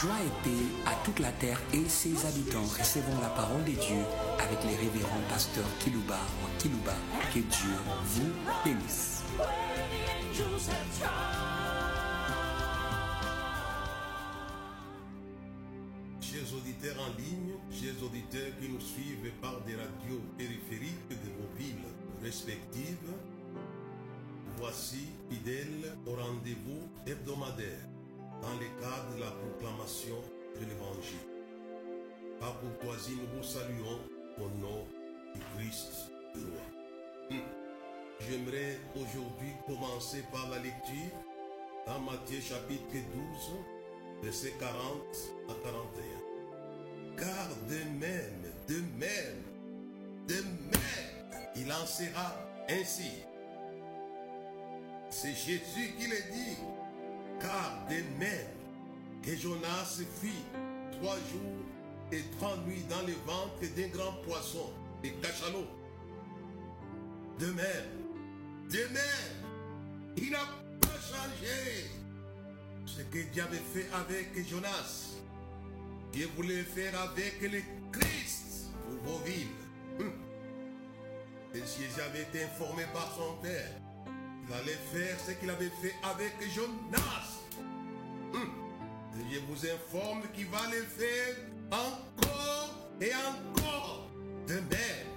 Joie et paix à toute la terre et ses habitants. Recevons la parole de Dieu avec les révérends pasteurs Kilouba ou Kilouba. Que Dieu vous bénisse. Chers auditeurs en ligne, chers auditeurs qui nous suivent par des radios périphériques de vos villes respectives, voici fidèles au rendez-vous hebdomadaire dans le cadre de la proclamation de l'Évangile. Par courtoisie, nous vous saluons au nom du Christ le. Hum. J'aimerais aujourd'hui commencer par la lecture dans Matthieu chapitre 12, versets 40 à 41. Car de même, de même, de même, il en sera ainsi. C'est Jésus qui le dit. Car de même que Jonas fit trois jours et trois nuits dans le ventre d'un grand poisson, des cachalots. De même, de même, il n'a pas changé ce que Dieu avait fait avec Jonas. Dieu voulait faire avec le Christ pour vos villes. Hum. Et Jésus avait été informé par son Père. Il allait faire ce qu'il avait fait avec Jonas. Informe qu'il va le faire encore et encore. De même.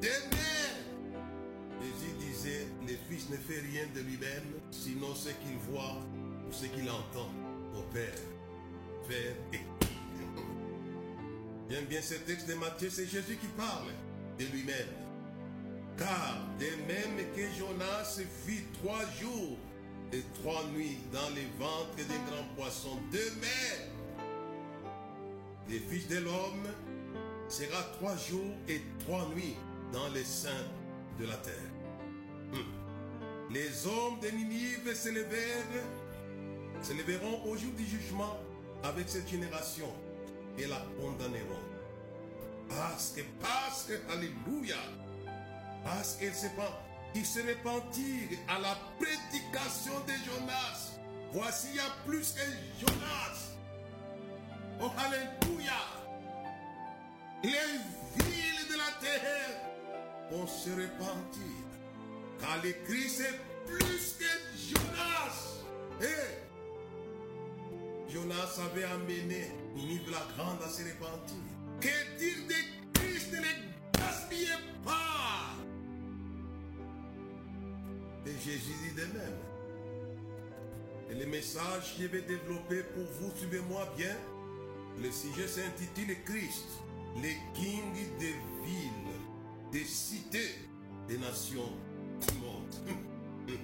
De. Jésus disait, le Fils ne fait rien de lui-même, sinon ce qu'il voit ou ce qu'il entend au Père. Faire et bien ce texte de Matthieu, c'est Jésus qui parle de lui-même. Car de même que Jonas vit trois jours et trois nuits dans les ventres des grands poissons, de même, le Fils de l'homme sera trois jours et trois nuits dans les seins de la terre. Hum. Les hommes de Ninive se levèrent, se leveront au jour du jugement avec cette génération et la condamneront. Parce que, parce que, alléluia, parce qu'ils se, ils se repentirent à la prédication de Jonas. Voici, il y a plus que Jonas. Oh, alléluia. Les villes de la terre vont se repentir. Car le Christ est plus que Jonas. Eh, Jonas avait amené Ninive la grande à se repentir. Que dire de Jésus dit de même. Et le message que je vais développer pour vous, suivez-moi bien. Le sujet s'intitule Christ, le King des villes, des cités, des nations du monde.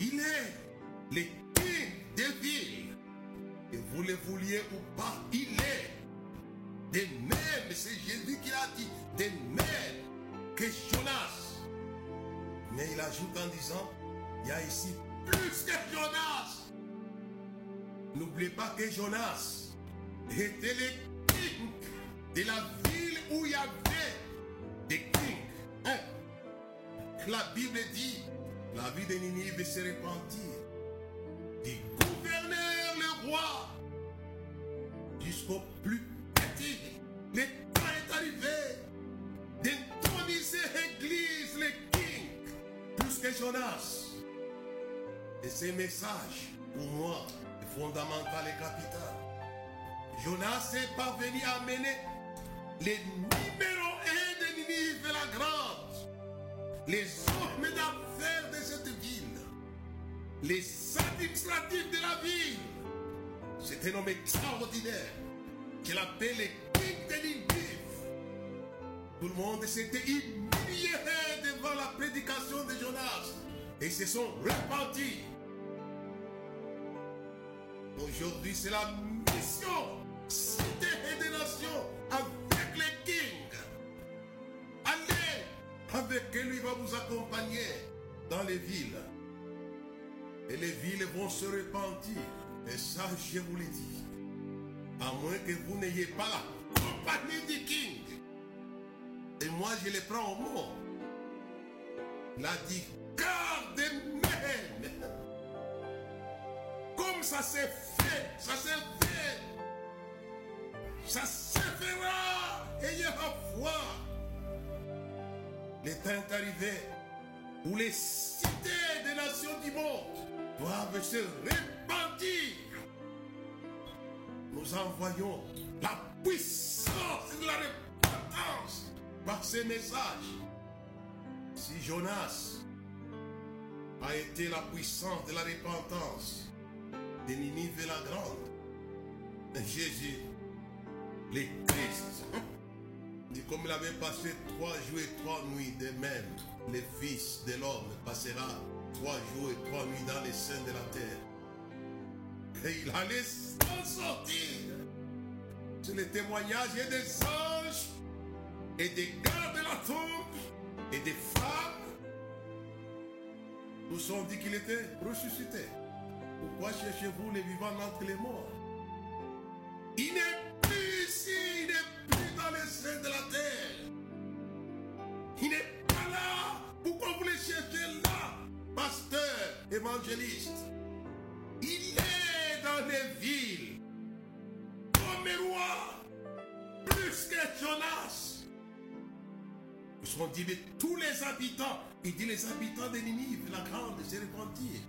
Il est le King des villes. Et vous le vouliez ou pas, il est. De même, c'est Jésus qui l'a dit, de même que. Mais il ajoute en disant, il y a ici plus que Jonas. N'oubliez pas que Jonas était le king de la ville où il y avait des kings. Hein? La Bible dit, la vie de Ninive se repentit. Du gouverneur le roi jusqu'au plus petit. Que Jonas. Et ce message, pour moi, fondamental et capital. Jonas est parvenu à mener les numéro un de Ninive la grande, les hommes d'affaires de cette ville, les administratifs de la ville. C'est un homme extraordinaire qu'il appelle le king de Ninive. Tout le monde s'était humilié la prédication de Jonas et se sont repentis. Aujourd'hui, c'est la mission cité et des nations avec les kings. Allez avec lui va vous accompagner dans les villes. Et les villes vont se repentir. Et ça, je vous l'ai dit. À moins que vous n'ayez pas la compagnie du king. Et moi, je les prends au mot. Il a dit, car de même, comme ça s'est fait, ça s'est fait. Ça se fera. Ayez la foi. Le temps est arrivé où les cités des nations du monde doivent se repentir. Nous envoyons la puissance de la repentance par ces messages. Si Jonas a été la puissance de la repentance de Ninive la grande, Jésus, le Christ, dit comme il avait passé trois jours et trois nuits de même, le Fils de l'homme passera trois jours et trois nuits dans les seins de la terre. Et il allait s'en sortir. C'est le témoignage des anges et des gardes de la tombe et des femmes. Nous ont dit qu'il était ressuscité. Pourquoi cherchez-vous les vivants entre les morts? Il n'est plus ici, il n'est plus dans les seins de la terre. Il n'est pas là. Pourquoi vous le cherchez là, pasteur, évangéliste? Il est dans les villes, comme roi, plus que Jonas. Dit, mais tous les habitants, il dit les habitants de Ninive, la grande, se repentir.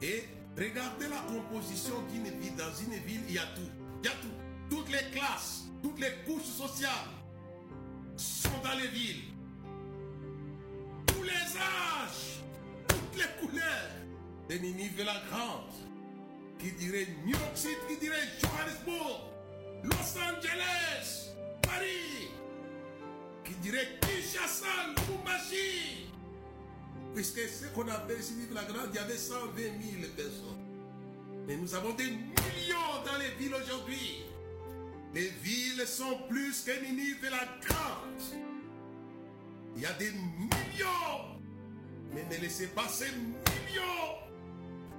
Et regardez la composition d'une ville. Dans une ville, il y a tout. Il y a tout. Toutes les classes, toutes les couches sociales sont dans les villes. Tous les âges, toutes les couleurs. De Ninive la grande, qui dirait New York City, qui dirait Johannesburg, Los Angeles, Paris, qui dirait Kinshasa, Lubumbashi. Puisque ce qu'on appelle ici la grande, il y avait 120 000 personnes. Mais nous avons des millions dans les villes aujourd'hui. Les villes sont plus que Ninive la grande. Il y a des millions. Mais ne laissez pas ces millions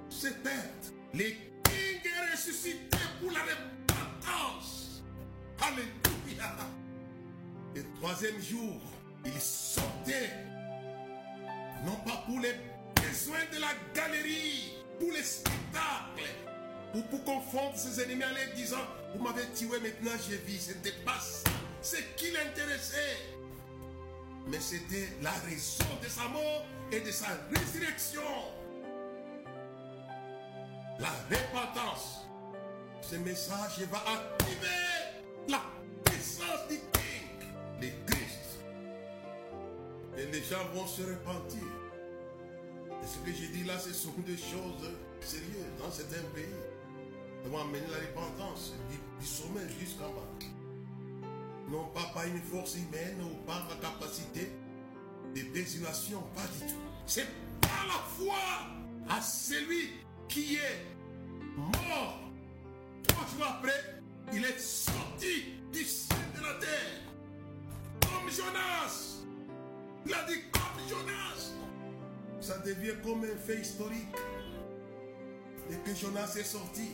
se perdre. Les kings est ressuscité pour la repentance. Alléluia. Le troisième jour, il sortait. Non pas pour les besoins de la galerie, pour les spectacles, ou pour confondre ses ennemis en leur disant Vous m'avez tué, maintenant je vis. Ce n'était pas. Ce qui l'intéressait. Mais c'était la raison de sa mort et de sa résurrection. La repentance. Ce message va activer la Christ. Et les gens vont se repentir. Et ce que j'ai dit là, ce sont des choses sérieuses dans certains pays. Nous vont amener la repentance du, du sommet jusqu'en bas. Non pas par une force humaine ou par la capacité de désolation, pas du tout. C'est par la foi à celui qui est mort. Trois jours après, il est sorti du sein de la terre. Comme Jonas. Il a dit comme Jonas. Ça devient comme un fait historique. Dès que Jonas est sorti,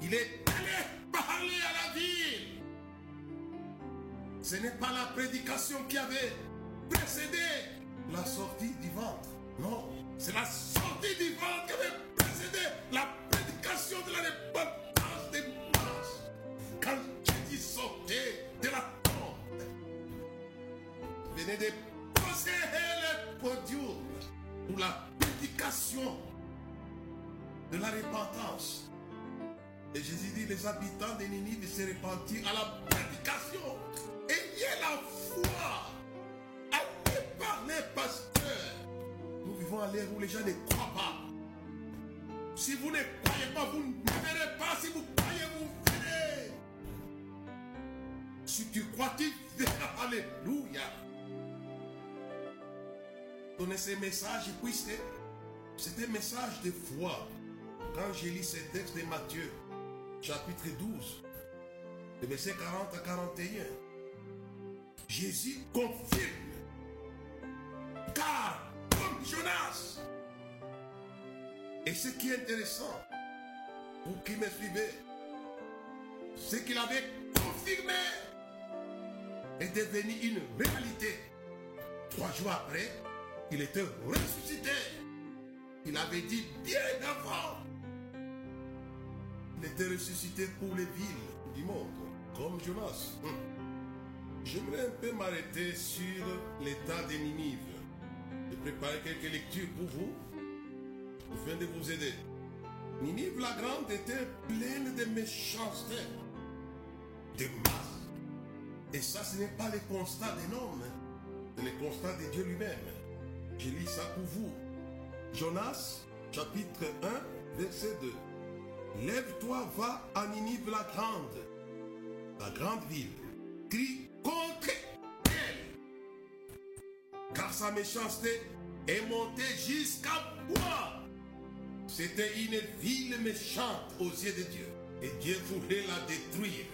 il est allé parler à la ville. Ce n'est pas la prédication qui avait précédé la sortie du ventre. Non, c'est la sortie du ventre qui avait précédé la prédication de la repentance des masses. Quand Jésus sortait de la tombe, venait de pour la prédication de la repentance. Et Jésus dit, les habitants de Ninive se repentir à la prédication. Ayez la foi. Allez parler, pasteur. Nous vivons à l'ère où les gens ne croient pas. Si vous ne croyez pas, vous ne verrez pas. Si vous croyez, vous verrez. Si tu crois, tu verras. Alléluia. Donnez ces messages, puisque c'est un message de foi. Quand j'ai lu ce texte de Matthieu, chapitre 12, de verset 40 à 41, Jésus confirme, car comme Jonas, et ce qui est intéressant, vous qui me suivez, ce qu'il avait confirmé est devenu une réalité. Trois jours après, il était ressuscité. Il avait dit bien avant Il était ressuscité pour les villes du monde, comme Jonas. Hum. J'aimerais un peu m'arrêter sur l'état des Ninive. J'ai préparé quelques lectures pour vous, afin de vous aider. Ninive la Grande était pleine de méchanceté, de masse. Et ça, ce n'est pas le constat des hommes, c'est le constat de Dieu lui-même. Je lis ça pour vous. Jonas, chapitre 1, verset 2. Lève-toi, va à Ninive la grande, la grande ville. Crie contre elle. Car sa méchanceté est montée jusqu'à moi. C'était une ville méchante aux yeux de Dieu. Et Dieu voulait la détruire.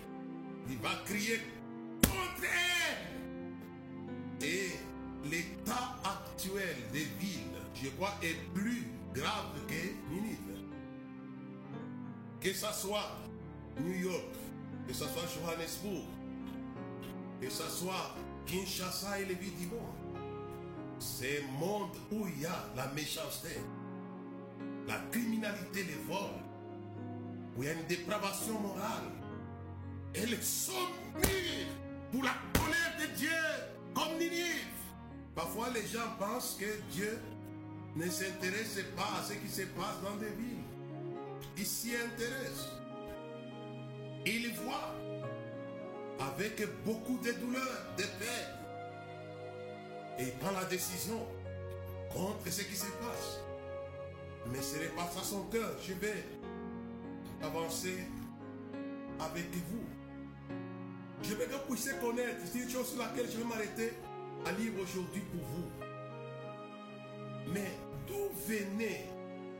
Il va crier contre elle. Et l'état actuel des villes, je crois, est plus grave que Ninive. Que ce soit New York, que ce soit Johannesburg, que ce soit Kinshasa et les villes du monde. C'est un monde où il y a la méchanceté, la criminalité, les vols, où il y a une dépravation morale. Et les sommiers pour la colère de Dieu, comme Ninive. Parfois, les gens pensent que Dieu ne s'intéresse pas à ce qui se passe dans des villes. Il s'y intéresse. Il voit avec beaucoup de douleur, de peine. Et il prend la décision contre ce qui se passe. Mais ce n'est pas ça son cœur. Je vais avancer avec vous. Je que vous puissiez connaître. C'est une chose sur laquelle je vais m'arrêter à aujourd'hui pour vous. Mais d'où venait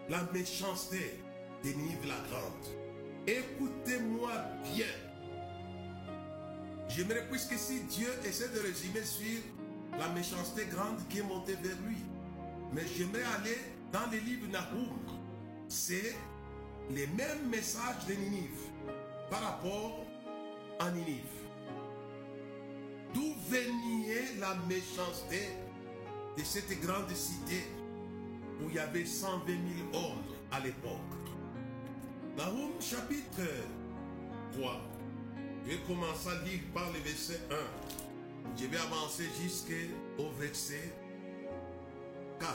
la méchanceté? De Nive la Grande Écoutez-moi bien. J'aimerais, puisque si Dieu essaie de résumer sur la méchanceté grande qui est montée vers lui, mais j'aimerais aller dans les livres Nahum. C'est les mêmes messages de Ninive par rapport à Ninive. D'où venait la méchanceté de cette grande cité où il y avait 120 000 hommes à l'époque? Nahum chapitre 3. Je vais commencer à lire par le verset 1. Je vais avancer jusqu'au verset 4.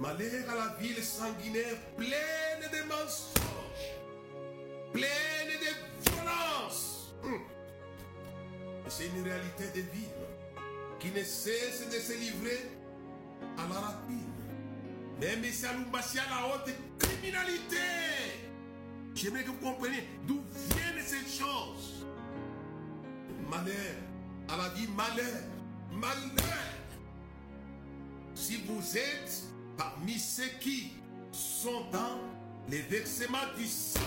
Malheur à la ville sanguinaire pleine de mensonges, pleine C'est une réalité de vivre qui ne cesse de se livrer à la rapine. Même si à la haute criminalité. J'aimerais que vous compreniez d'où viennent ces choses. Malheur, à la vie malheur, malheur. Si vous êtes parmi ceux qui sont dans les versements du sang,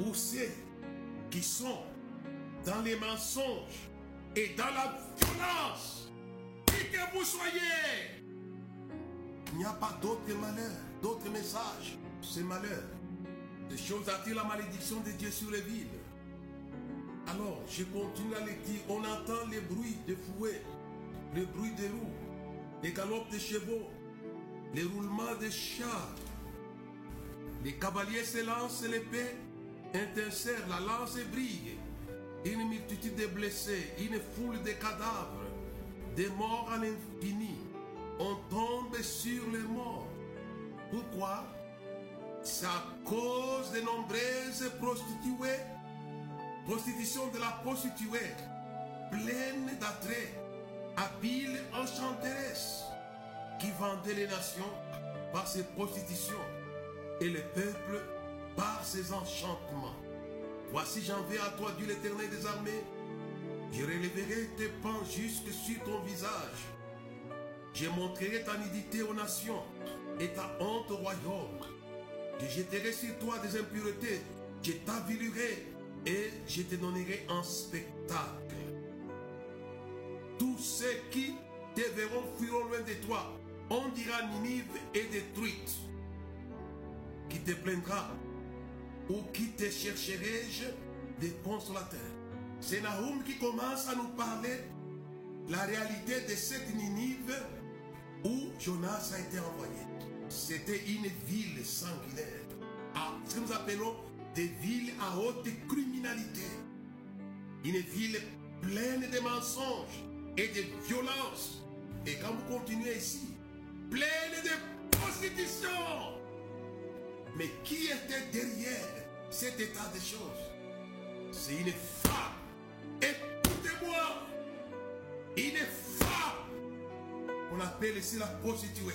ou ceux qui sont dans les mensonges et dans la violence, qui que vous soyez, il n'y a pas d'autre malheur, d'autre message. C'est malheur. Ces choses attirent la malédiction de Dieu sur les villes. Alors, je continue la lecture. On entend les bruits de fouets, le bruit des roues, les galops de chevaux, les roulements de chars. Les cavaliers se lancent l'épée, intercèrent, la lance brille. Une multitude de blessés, une foule de cadavres, des morts à l'infini. On tombe sur les morts. Pourquoi? C'est à cause de nombreuses prostituées, prostitution de la prostituée, pleine d'attrait, habile enchanteresse, qui vendait les nations par ses prostitutions et le peuple par ses enchantements. Voici j'en vais à toi, Dieu l'éternel des armées. Je relèverai tes pans jusque sur ton visage. Je montrerai ta nudité aux nations et ta honte au royaume. Je jetterai sur toi des impuretés, je t'avilerai et je te donnerai un spectacle. Tous ceux qui te verront fuiront loin de toi. On dira Ninive est détruite. Qui te plaindra? Ou qui te chercherai-je? Des consolateurs C'est Nahum qui commence à nous parler la réalité de cette Ninive où Jonas a été envoyé. C'était une ville sanguinaire. Ah, ce que nous appelons des villes à haute criminalité. Une ville pleine de mensonges et de violences. Et quand vous continuez ici, pleine de prostitution. Mais qui était derrière cet état de choses? C'est une femme. Écoutez-moi. Une femme. On appelle ici la prostituée.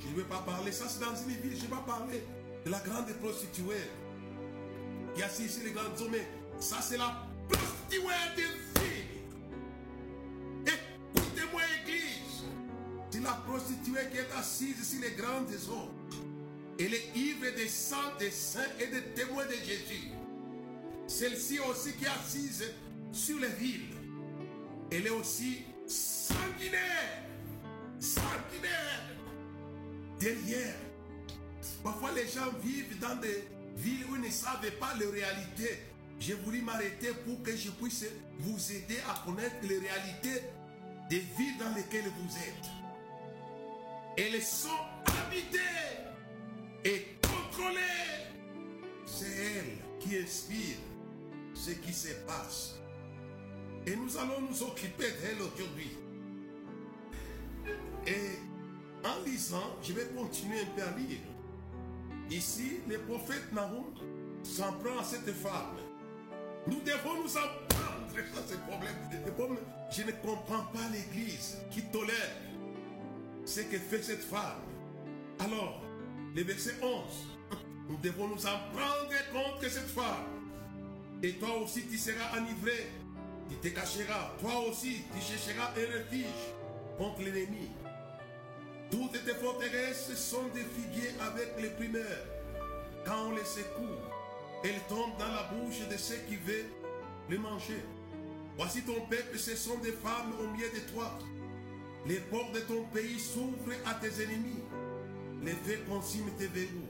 Je ne vais pas parler, ça c'est dans une ville, je ne vais pas parler de la grande prostituée qui assise ici les grands hommes. Ça c'est la prostituée des villes. Écoutez-moi, Église. C'est la prostituée qui est assise ici les grandes eaux. Elle est ivre des sang des saints et des témoins de Jésus. Celle-ci aussi qui est assise sur les villes. Elle est aussi sanguinaire. Sanguinaire. Derrière. Parfois les gens vivent dans des villes où ils ne savent pas les réalités. J'ai voulu m'arrêter pour que je puisse vous aider à connaître les réalités des villes dans lesquelles vous êtes. Elles sont habitées et contrôlées. C'est elle qui inspire ce qui se passe. Et nous allons nous occuper d'elle aujourd'hui. Et en lisant, je vais continuer un peu à lire. Ici, le prophète Nahum s'en prend à cette femme. Nous devons nous en prendre. Ça, c'est le problème. Je ne comprends pas l'église qui tolère ce que fait cette femme. Alors, le verset 11. Nous devons nous en prendre contre cette femme. Et toi aussi, tu seras enivré. Tu te cacheras. Toi aussi, tu chercheras un refuge contre l'ennemi. Toutes tes forteresses sont des figuiers avec les primeurs. Quand on les secoue, elles tombent dans la bouche de ceux qui veulent les manger. Voici ton peuple, ce sont des femmes au milieu de toi. Les portes de ton pays s'ouvrent à tes ennemis. Les consument tes verrous.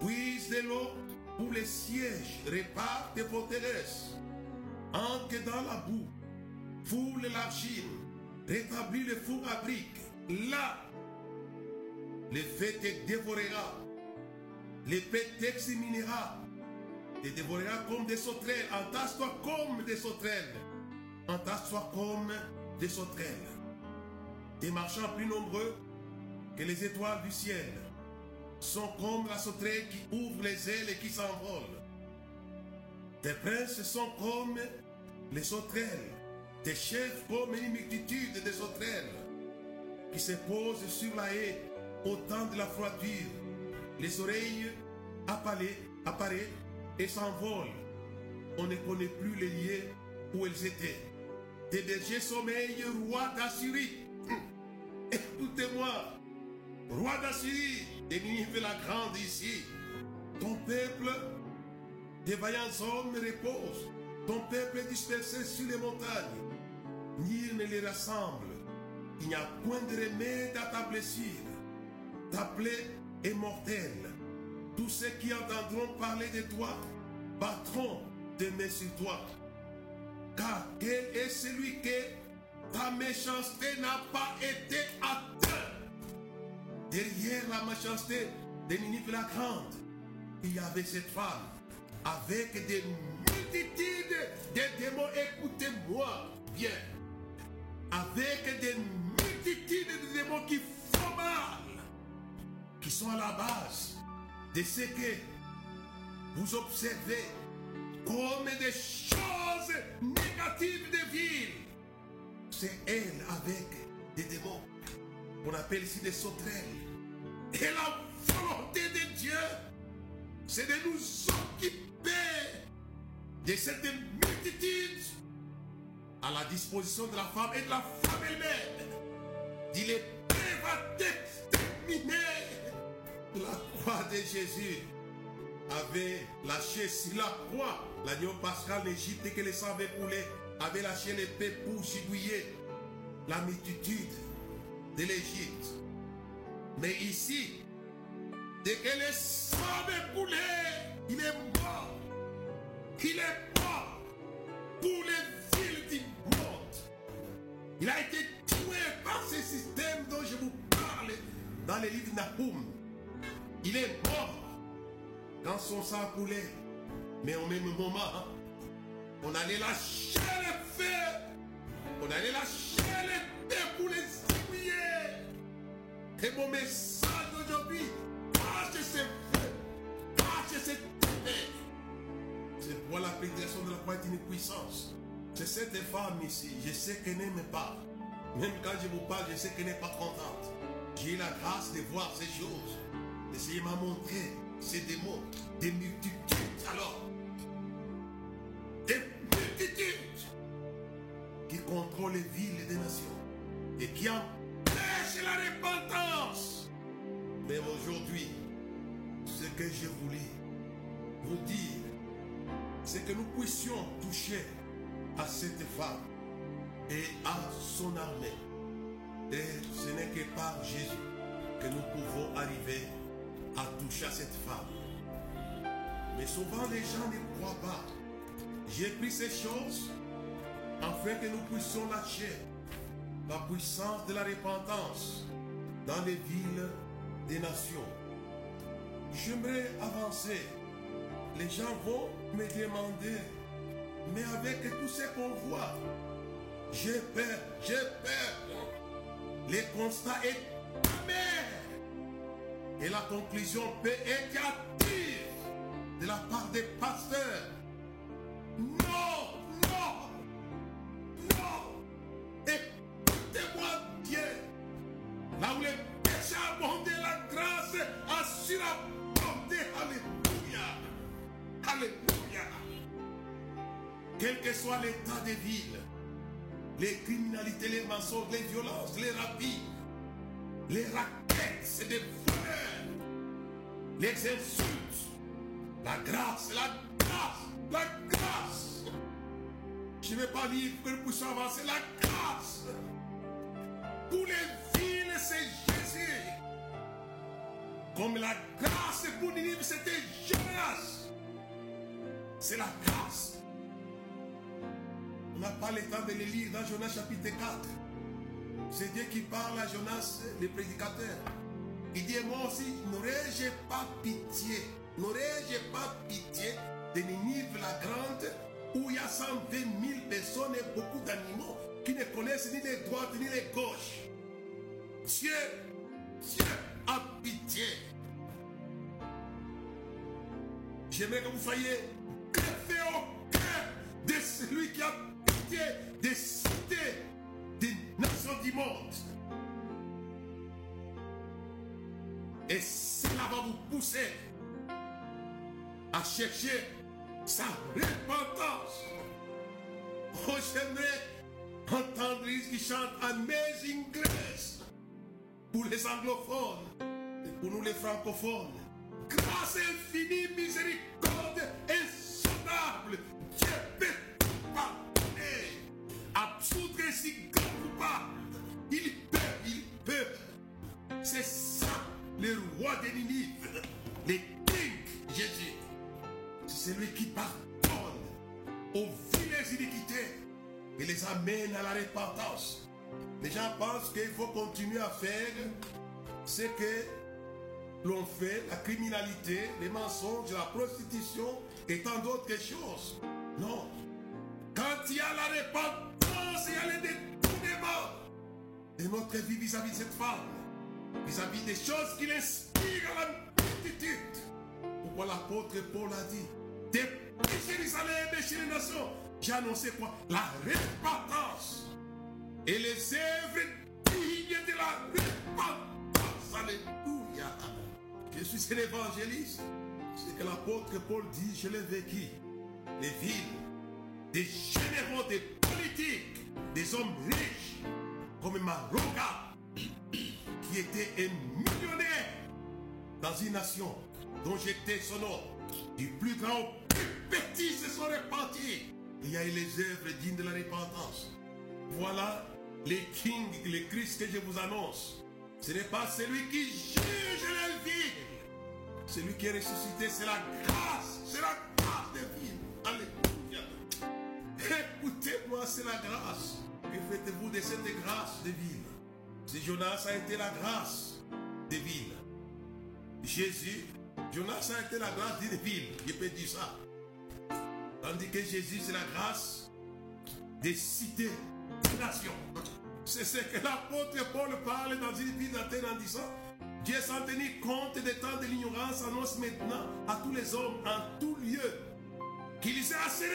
Puise de l'eau pour les sièges, répare tes forteresses. Ancre dans la boue, foule l'argile, rétablis le four à briques. Là, le feu te dévorera. L'épée t'exterminera. Te dévorera comme des sauterelles. Entasse-toi comme des sauterelles. Entasse-toi comme des sauterelles. Des marchands plus nombreux que les étoiles du ciel sont comme la sauterelle qui ouvre les ailes et qui s'envole. Tes princes sont comme les sauterelles. Tes chefs comme une multitude de sauterelles qui se posent sur la haie au temps de la froidure. Les oreilles apparaissent, et s'envolent. On ne connaît plus les lieux où elles étaient. Tes bergers sommeillent, roi d'Assyrie. Écoutez-moi, roi d'Assyrie, Ninive la grande ici. Ton peuple, des vaillants hommes reposent. Ton peuple est dispersé sur les montagnes. Nul ne les rassemble. Il n'y a point de remède à ta blessure. Ta plaie est mortelle. Tous ceux qui entendront parler de toi battront des mains sur toi. Car quel est celui que ta méchanceté n'a pas été atteinte? Derrière la méchanceté de Ninive la grande, il y avait cette femme avec des multitudes de démons. Écoutez-moi bien. Avec des multitudes de démons qui font mal, qui sont à la base de ce que vous observez comme des choses négatives de ville. C'est elle avec des démons qu'on appelle ici des sauterelles. Et la volonté de Dieu, c'est de nous occuper de cette multitude à la disposition de la femme et de la femme elle-même. Il est va t'exterminer. La croix de Jésus avait lâché sur la croix l'agneau pascal l'Égypte que le sang avait coulé, avait lâché l'épée pour gigouiller la multitude de l'Égypte. Mais ici, dès que le sang est coulé, il est mort. Il est mort pour les villes du monde. Il a été tué par ce système dont je vous parle dans les livres Nahum. Il est mort quand son sang coulait. Mais au même moment, on allait lâcher les feux. On allait lâcher les feux pour les oublier. Et mon message d'aujourd'hui, lâchez ces feux. Lâchez ces feux. C'est pour la prédication de la croix est une puissance. C'est cette femme ici, je sais qu'elle n'aime pas. Même quand je vous parle, je sais qu'elle n'est pas contente. J'ai la grâce de voir ces choses. Seigneur m'a montré ces démons, des multitudes. Alors, des multitudes qui contrôlent les villes et des nations et qui la repentance. Mais aujourd'hui, ce que je voulais vous dire, c'est que nous puissions toucher à cette femme et à son armée. Et ce n'est que par Jésus que nous pouvons arriver à toucher à cette femme. Mais souvent les gens ne croient pas. J'ai pris ces choses afin que nous puissions lâcher la puissance de la repentance dans les villes des nations. J'aimerais avancer. Les gens vont me demander, mais avec tout ce qu'on voit, j'ai peur, j'ai peur. Le constat est amer. Et la conclusion peut être hâtive de la part des pasteurs. Soit l'état des villes, les criminalités, les mensonges, les violences, les rapines, les raquettes, c'est des voleurs, les insultes, la grâce, la grâce, la grâce. Je ne vais pas dire que nous puissions avancer la grâce. Pour les villes, c'est Jésus. Comme la grâce pour Ninive, c'était Jonas. C'est la grâce. On n'a pas le temps de les lire dans Jonas chapitre 4. C'est Dieu qui parle à Jonas, le prédicateur. Il dit, moi aussi, n'aurais-je pas pitié, n'aurais-je pas pitié de Ninive la grande, où il y a 120 000 personnes et beaucoup d'animaux qui ne connaissent ni les droites ni les gauches. Dieu, Dieu a pitié. J'aimerais que vous soyez au cœur de celui qui a des cités, des nations du monde. Et cela va vous pousser à chercher sa repentance. Oh, j'aimerais entendre qui chante Amazing Grace pour les anglophones et pour nous les francophones. Grâce infinie, miséricorde insondable. Dieu peut si grand coupable. Il peut, il peut. C'est ça, le roi des Ninive, le King Jésus. C'est celui qui pardonne aux viles iniquités et les amène à la repentance. Les gens pensent qu'il faut continuer à faire ce que l'on fait, la criminalité, les mensonges, la prostitution et tant d'autres choses. Non. Il y la repentance, il y a le détournement de notre vie vis-à-vis de cette femme, vis-à-vis des choses qui l'inspirent à la multitude. Pourquoi l'apôtre Paul a dit, depuis Jérusalem et chez les nations, j'ai annoncé quoi? La repentance et les œuvres dignes de la repentance. Alléluia. Je suis un évangéliste. Ce que l'apôtre Paul dit, je l'ai vécu. Les villes, des généraux, des politiques, des hommes riches, comme Maroga, qui était un millionnaire dans une nation dont j'étais son nom. Du plus grand au plus petit se sont repentis. Il y a eu les œuvres dignes de la repentance. Voilà les kings, les Christ que je vous annonce. Ce n'est pas celui qui juge la vie. Celui qui est ressuscité, c'est la grâce. C'est la grâce de vie. Écoutez-moi, c'est la grâce. Que faites-vous de cette grâce de vie Si Jonas a été la grâce de ville. Jésus, Jonas a été la grâce ville. Je peux dire ça. Tandis que Jésus, c'est la grâce des cités, des nations. C'est ce que l'apôtre Paul parle dans une épître d'Athènes en disant Dieu sans tenir compte des temps de l'ignorance annonce maintenant à tous les hommes en tout lieu qu'il s'est assez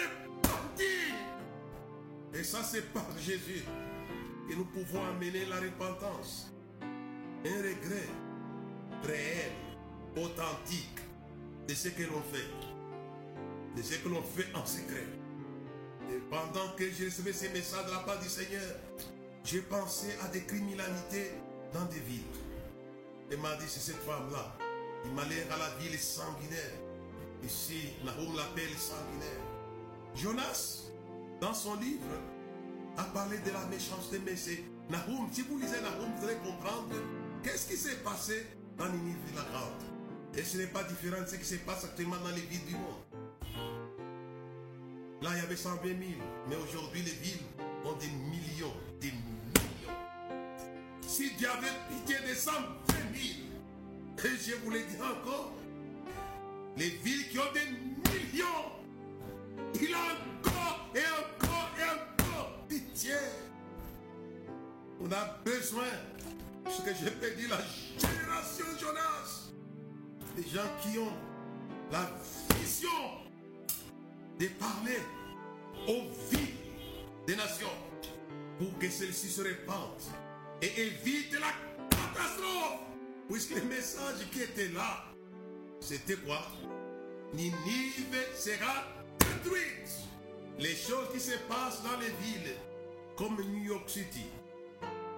Et ça, c'est par Jésus que nous pouvons amener la repentance. Un regret réel, authentique de ce que l'on fait. De ce que l'on fait en secret. Et pendant que j'ai recevé ces messages de la part du Seigneur, j'ai pensé à des criminalités dans des villes. Et m'a dit, c'est cette femme-là. Il m'a l'air à la ville sanguinaire. Ici, Nahum l'appelle sanguinaire. Jonas, dans son livre, a parlé de la méchanceté, mais c'est Nahum. Si vous lisez Nahum, vous allez comprendre qu'est-ce qui s'est passé dans Ninive la Grande. Et ce n'est pas différent de ce qui se passe actuellement dans les villes du monde. Là, il y avait 120 000, mais aujourd'hui, les villes ont des millions, des millions. Si Dieu avait pitié des 120 000, et je vous l'ai dit encore, les villes qui ont des millions, il a encore et encore et encore pitié. On a besoin, ce que je peux dire, la génération Jonas, des gens qui ont la vision de parler aux vies des nations pour que celles-ci se répandent et évitent la catastrophe. Puisque le message qui était là, c'était quoi? Ninive sera Les choses qui se passent dans les villes, comme New York City,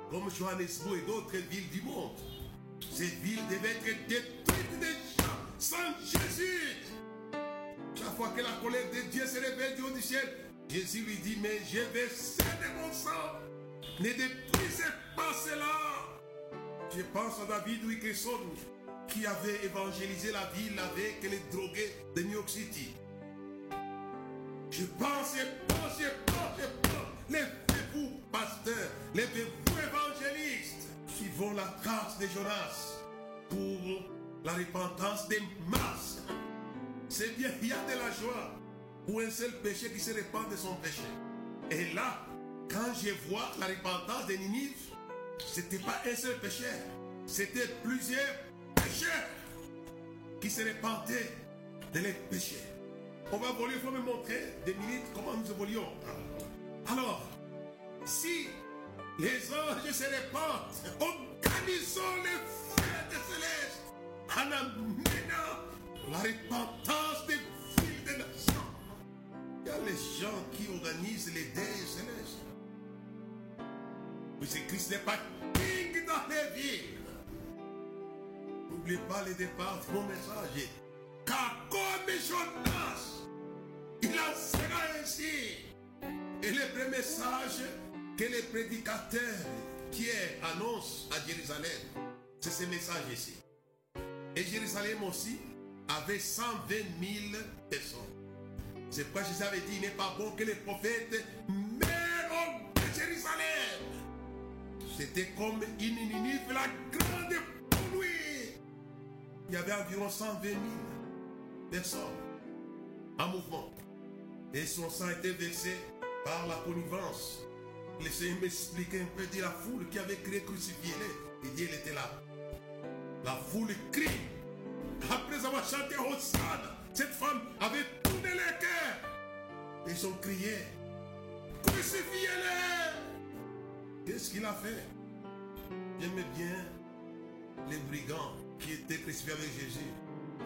comme Johannesburg et d'autres villes du monde, ces villes devaient être détruites déjà sans Jésus. Chaque fois que la colère de Dieu se réveille du haut du ciel, Jésus lui dit, mais je vais céder mon sang. Ne détruisez pas cela. Je pense à David Wilkerson qui avait évangélisé la ville avec les drogués de New York City. Je pense, je pense, pense, je pense. Levez-vous, pasteurs, levez-vous, évangélistes, qui vont la grâce de Jonas pour la repentance des masses. C'est bien, il y a de la joie pour un seul péché qui se répand de son péché. Et là, quand je vois la repentance de Ninive, c'était pas un seul péché, c'était plusieurs péchés qui se répandaient de les péchés. On va voler, il faut me montrer des minutes comment nous évoluons. Alors, si les anges se répandent, organisons les fêtes célestes en amenant la repentance des villes des nations. Il y a les gens qui organisent les dés célestes. Mais Christ n'est pas king dans les villes. N'oubliez pas le départ de mon message. Comme Jonas, il en sera ainsi. Et le premier message que les prédicateurs qui annoncent à Jérusalem, c'est ce message ici. Et Jérusalem aussi avait 120 000 personnes. C'est pourquoi Jésus avait dit, il n'est pas bon que les prophètes meurent de Jérusalem. C'était comme une Ninive, la grande pour lui. Il y avait environ 120 000 personnes en mouvement. Et son sang était versé par la connivence. Laissez m'expliquer un peu de la foule qui avait crié crucifié. Et Dieu était là. La foule crie. Après avoir chanté Hosanna, cette femme avait tourné les cœurs. Ils ont crié. Crucifiez-les. Qu'est-ce qu'il a fait? J'aimais bien les brigands qui étaient crucifiés avec Jésus.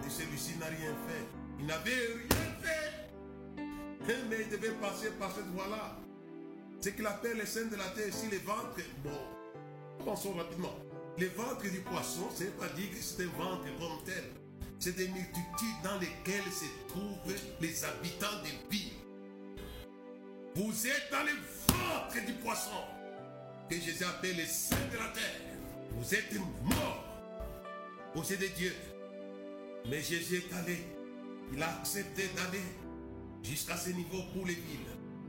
Et celui-ci n'a rien fait. Il n'avait rien fait. Mais il devait passer par cette voie-là? Ce qu'il appelle les scènes de la terre ici, les ventres. Bon, pensons rapidement. Les ventres du poisson, ce n'est pas dire que c'est un ventre comme. C'est des multitudes dans lesquelles se trouvent les habitants des villes. Vous êtes dans les ventres du poisson, que Jésus appelle les saints de la terre. Vous êtes morts aux yeux de Dieu. Mais Jésus est allé. Il a accepté d'aller jusqu'à ce niveau pour les villes.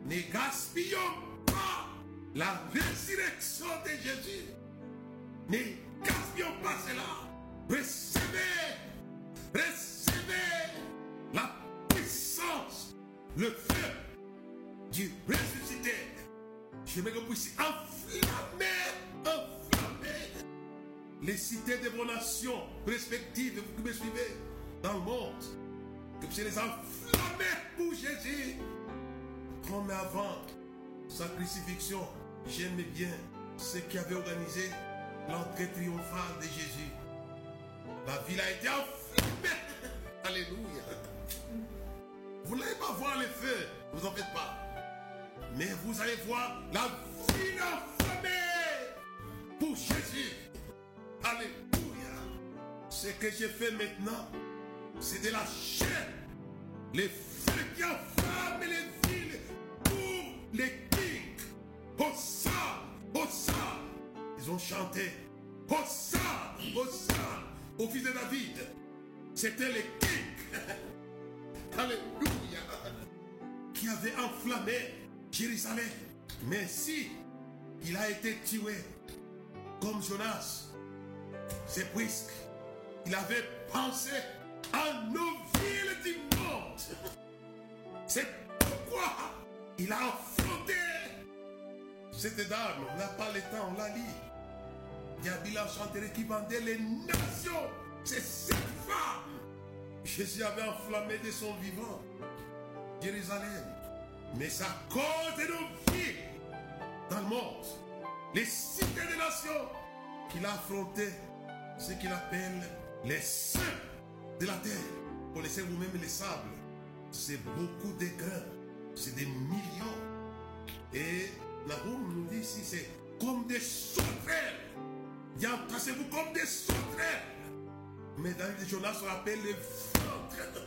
Ne gaspillons pas la résurrection de Jésus. Ne gaspillons pas cela. Recevez, recevez la puissance, le feu du ressuscité. Je veux que vous puissiez enflammer, enflammer les cités de vos nations respectives, vous qui me suivez dans le monde, que vous les enflammez pour Jésus. Comme avant sa crucifixion, j'aimais bien ceux qui avaient organisé l'entrée triomphale de Jésus. La ville a été enflammée. Alléluia. Vous n'allez pas voir les feux, vous en faites pas. Mais vous allez voir la ville enflammée pour Jésus. Alléluia. Ce que j'ai fait maintenant, c'est de la chair. Les feux qui enflamment les villes pour les kings. Hossa, Hossa. Ils ont chanté. Hossa, Hossa. Au fils de David. C'était les kings. Alléluia. Qui avait enflammé Jérusalem. Mais si il a été tué comme Jonas, c'est puisque il avait pensé à nos villes du monde. C'est pourquoi il a affronté cette dame. On n'a pas le temps, on l'a lu. Yabila chanterait qui vendait les nations. C'est cette femme. Jésus avait enflammé de son vivant Jérusalem. Mais à cause de nos vies dans le monde, les cités des nations, qu'il a affronté ce qu'il appelle les saints de la terre. Connaissez vous-même les sables. C'est beaucoup de grains. C'est des millions. Et Nahum nous dit ici, c'est comme des sauterelles. Entassez-vous comme des sauterelles. Mais dans les Jonas, on appelle les ventres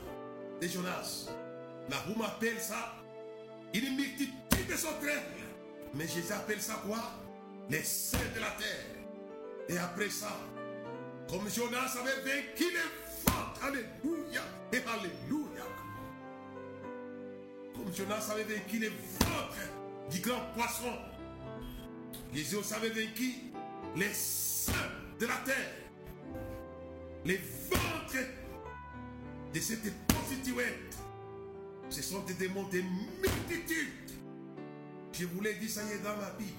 de Jonas. Nahum appelle ça une multitude de sauterelles. Mais Jésus appelle ça quoi? Les saints de la terre. Et après ça, comme Jonas avait vaincu les ventres, Alléluia et Alléluia. Comme Jonas avait vaincu les ventres du grand poisson, Jésus avait vaincu les saints de la terre. Les ventres de cette prostituée, ce sont des démons de multitudes. Je vous l'ai dit, ça y est dans la Bible.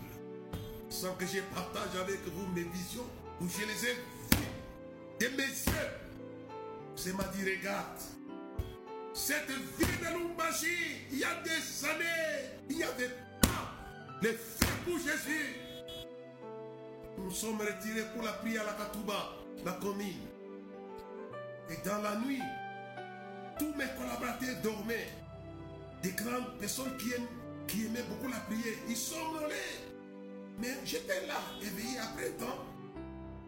Sans que je partage avec vous mes visions, où je les ai de mes yeux. C'est m'a dit, regarde, cette ville de Lumbashi, il y a des années, il y avait pas les feux pour Jésus. Nous sommes retirés pour la prière à la Katouba, la commune. Et dans la nuit, tous mes collaborateurs dormaient. Des grandes personnes qui, aiment, aimaient beaucoup la prière, ils sont morts. Mais j'étais là, éveillé après temps.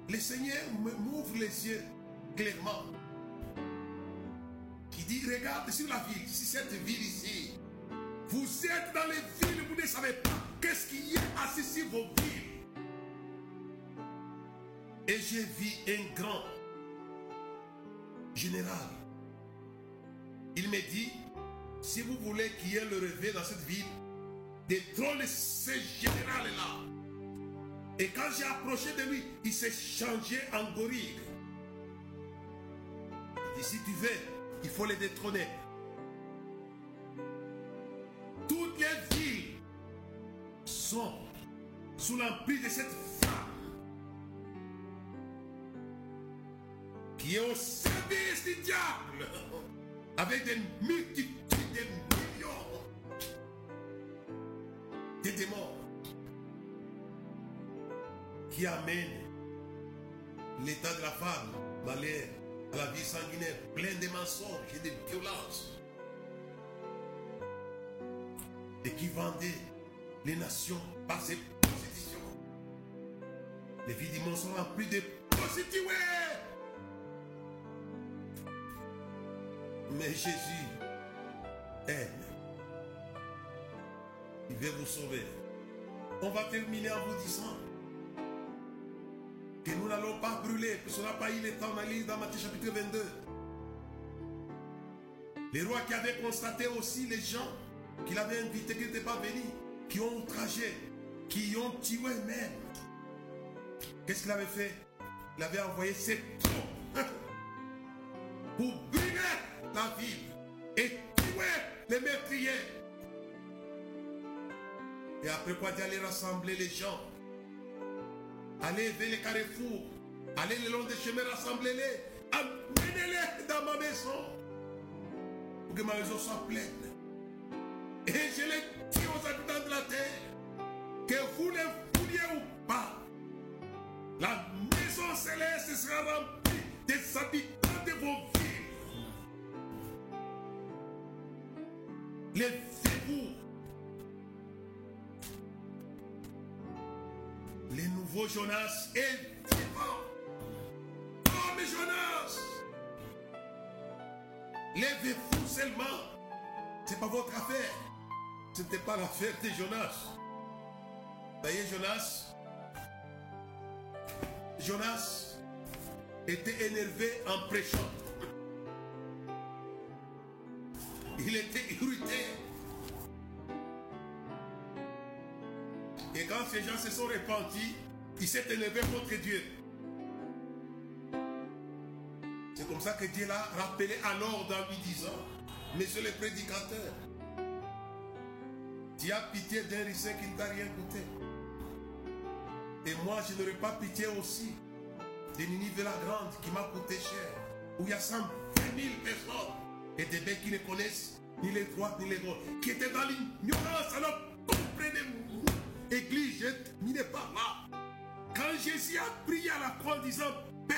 Le Seigneur m'ouvre les yeux clairement. Qui dit, regarde sur la ville, si cette ville ici, vous êtes dans les villes, vous ne savez pas qu'est-ce qui est assis sur vos villes. Et j'ai vu un grand général. Il me dit, si vous voulez qu'il y ait le réveil dans cette ville, détrône ce général-là. Et quand j'ai approché de lui, il s'est changé en gorille. Il dit, si tu veux, il faut les détrôner. Toutes les villes sont sous l'emprise de cette femme qui est au service du diable avec des multitudes de millions de démons qui amènent l'état de la femme à la vie sanguinaire, plein de mensonges et de violences. Et qui vendait les nations par ses prostitutions. Les filles du monde sont remplies de prostituées. Mais Jésus aime. Il veut vous sauver. On va terminer en vous disant que nous n'allons pas brûler, puisqu'on n'a pas eu le temps d'aller dans Matthieu chapitre 22. Les rois qui avaient constaté aussi les gens qu'il avait invités, qui n'étaient pas venus, qui ont outragé, qui ont tué même. Qu'est-ce qu'il avait fait? Il avait envoyé ses troupes pour brûler la ville et tuer les meurtriers. Et après quoi d'aller rassembler les gens, aller vers les carrefours, Allez le long des chemins, rassemblez-les. Amenez-les dans ma maison. Pour que ma maison soit pleine. Et je les dis aux habitants de la terre. Que vous les vouliez ou pas. La maison céleste sera remplie des habitants de vos villes. Levez-vous. Les nouveaux Jonas est vivant. Comme Jonas. Levez-vous seulement. Ce n'est pas votre affaire. Ce n'était pas l'affaire de Jonas. Voyez Jonas. Jonas était énervé en prêchant. Il était irrité. Quand ces gens se sont repentis, il s'est élevé contre Dieu. C'est comme ça que Dieu l'a rappelé alors dans lui disant, Monsieur le prédicateur, tu as pitié d'un ricin qui ne t'a rien coûté. Et moi, je n'aurais pas pitié aussi de Ninive la Grande qui m'a coûté cher, où il y a 120 000 personnes et des mecs qui ne connaissent ni les droits ni les droits, qui étaient dans l'ignorance. Alors Église, je n'est pas là. Quand Jésus a prié à la croix en disant Père,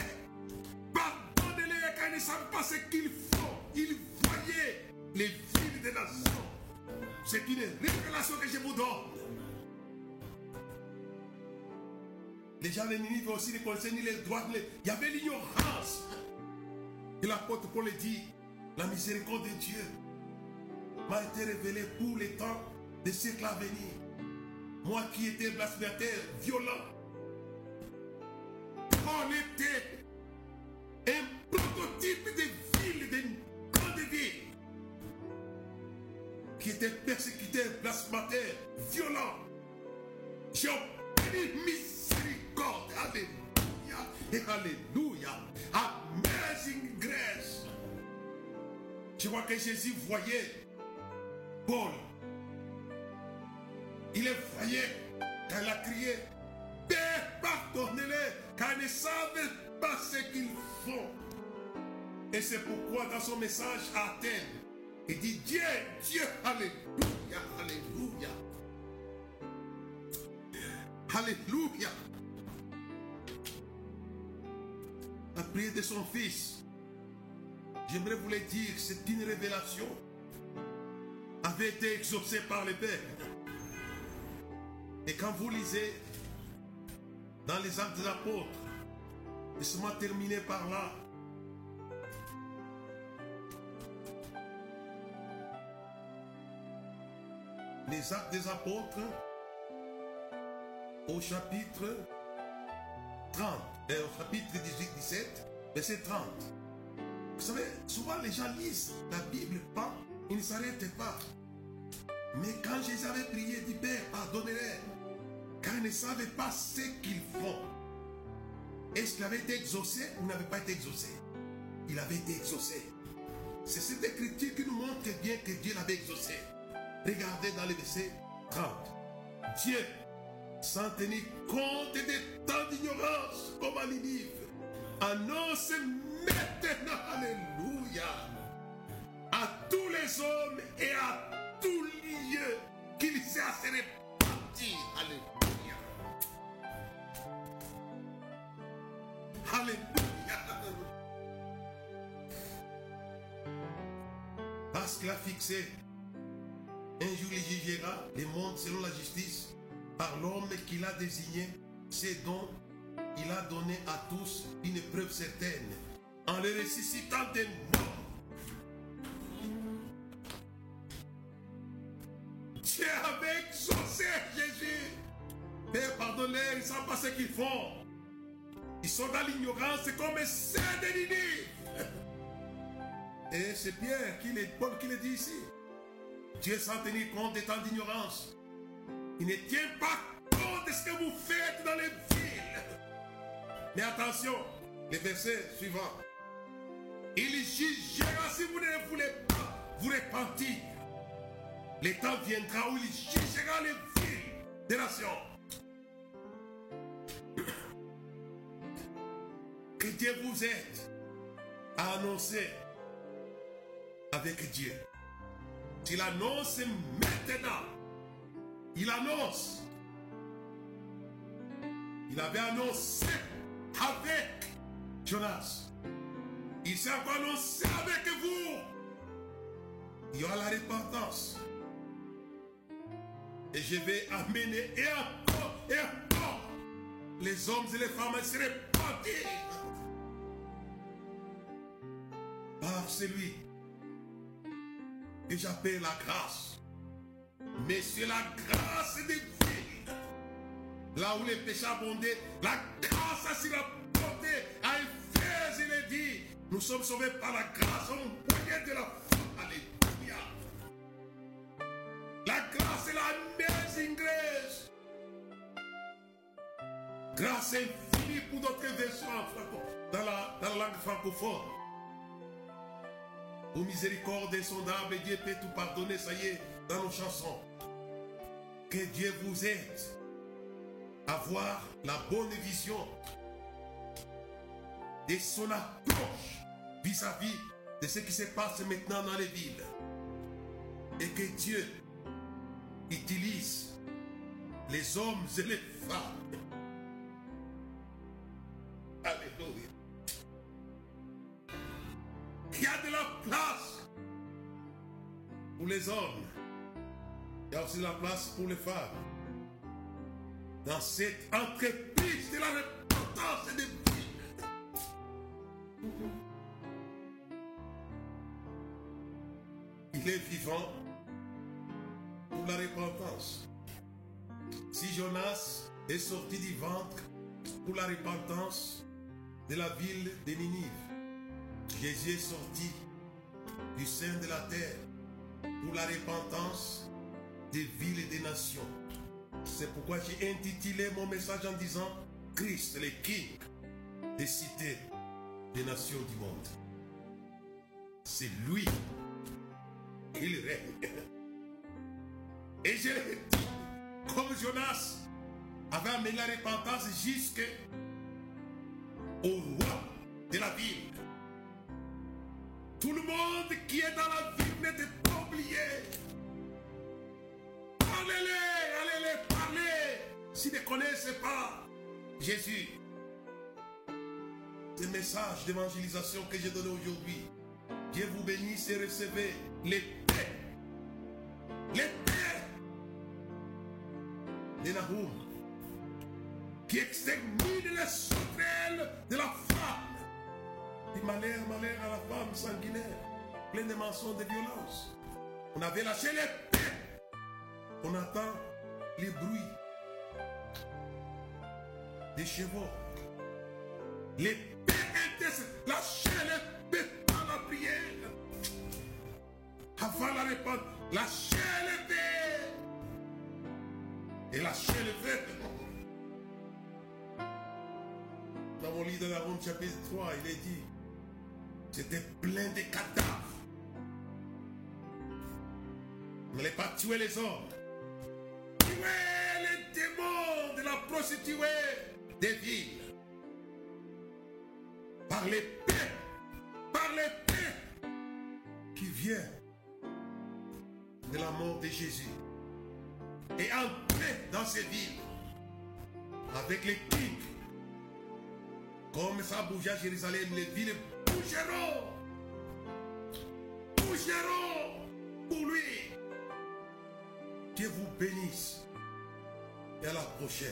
pardonnez-les car ils ne savent pas ce qu'ils font. Ils voyaient les villes des nations. C'est une révélation que je vous donne. Les gens de Ninive aussi ne connaissaient ni les droits, les... il y avait l'ignorance. Et l'apôtre Paul dit, la miséricorde de Dieu m'a été révélée pour les temps des siècles à venir. Moi qui étais blasphémateur, violent, on était un prototype de ville, de grande ville, qui était persécuteur, blasphémateur, violent. J'ai obtenu miséricorde. Alléluia. Et Alléluia. Amazing grace. Je vois que Jésus voyait Paul. Il le voyait quand il a crié Père, pardonnez-les, car ils ne savent pas ce qu'ils font. Et c'est pourquoi dans son message à Athènes, il dit Dieu, Dieu, Alléluia, Alléluia. Alléluia. La prière de son fils, j'aimerais vous le dire, c'est une révélation, avait été exaucée par le Père. Et quand vous lisez dans les actes des apôtres, laissez-moi terminer par là. Les actes des apôtres, au chapitre 30, et au chapitre 18-17, verset 30. Vous savez, souvent les gens lisent la Bible, pas, ils ne s'arrêtent pas. Mais quand Jésus avait prié, dit Père, pardonnez-les, car ne savaient pas ce qu'ils font. Est-ce qu'il avait été exaucé ou n'avait pas été exaucé? Il avait été exaucé. C'est cette écriture qui nous montre bien que Dieu l'avait exaucé. Regardez dans le verset 30. Dieu, sans tenir compte des temps d'ignorance comme à Ninive, annonce maintenant, Alléluia, à tous les hommes et à tout lieu qu'il s'est à se répartir. Alléluia. Parce qu'il a fixé, un jour il jugera les mondes selon la justice par l'homme qu'il a désigné, c'est dont il a donné à tous une preuve certaine en les ressuscitant des morts. Dieu avait exaucé Jésus. Père, pardonnez, ils ne savent pas ce qu'ils font. Dans l'ignorance comme ceux de Ninive. Et c'est Pierre qui le, Paul qui le dit ici. Dieu sans tenir compte des temps d'ignorance. Il ne tient pas compte de ce que vous faites dans les villes. Mais attention, le verset suivant. Il jugera si vous ne voulez pas vous repentir. Le temps viendra où il jugera les villes des nations. Dieu vous aide à annoncer avec Dieu. S'il annonce maintenant, il annonce. Il avait annoncé avec Jonas. Il s'est annoncé avec vous. Il y aura la repentance. Et je vais amener et encore et encore les hommes et les femmes à se repentir par celui que j'appelle la grâce. Mais c'est la grâce de vie. Là où les péchés abondaient, la grâce a s'y rapporté. À Éphèse, il est dit, nous sommes sauvés par la grâce au moyen de la foi. Alléluia. La grâce est la amazing grace. Grâce infinie pour notre version dans dans la langue francophone. Aux miséricorde insondable, Dieu peut tout pardonner, ça y est, dans nos chansons. Que Dieu vous aide à voir la bonne vision de son approche vis-à-vis de ce qui se passe maintenant dans les villes. Et que Dieu utilise les hommes et les femmes. Les hommes. Il y a aussi la place pour les femmes. Dans cette entreprise de la repentance et de vie. Il est vivant pour la repentance. Si Jonas est sorti du ventre pour la repentance de la ville de Ninive, Jésus est sorti du sein de la terre pour la repentance des villes et des nations. C'est pourquoi j'ai intitulé mon message en disant Christ, le King des cités des nations du monde. C'est lui. Il règne. Et je comme Jonas avait amené la repentance jusqu'au roi de la ville. Tout le monde qui est dans la ville n'était pas oublié. Parlez-les, allez-les parler. S'ils ne connaissent pas Jésus. Ce message d'évangélisation que j'ai donné aujourd'hui. Dieu vous bénisse et recevez l'épée. L'épée de Nahum qui extermine les sauterelles de la femme. Et malheur, malheur à la femme sanguinaire, pleine de mensonges, de violence. On avait lâché l'épée. On entend les bruits des chevaux. L'épée était lâchez l'épée par la prière. Avant la réponse, lâchez l'épée. Et lâchez l'épée. Dans mon livre de la Ronde, chapitre 3, il est dit c'était plein de cadavres. On n'allait pas tuer les hommes. Tuer les démons de la prostituée des villes. Par l'épée. Par l'épée qui vient de la mort de Jésus. Et entrer dans ces villes avec les kings. Comme ça bougeait à Jérusalem, les villes bougeront. Bougeront Dieu vous bénisse. Et à la prochaine.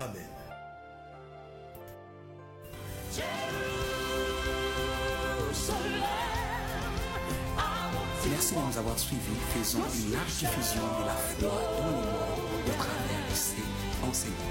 Amen. Merci de nous avoir suivis. Faisons une large diffusion de la foi dans le monde au travers de ces enseignements.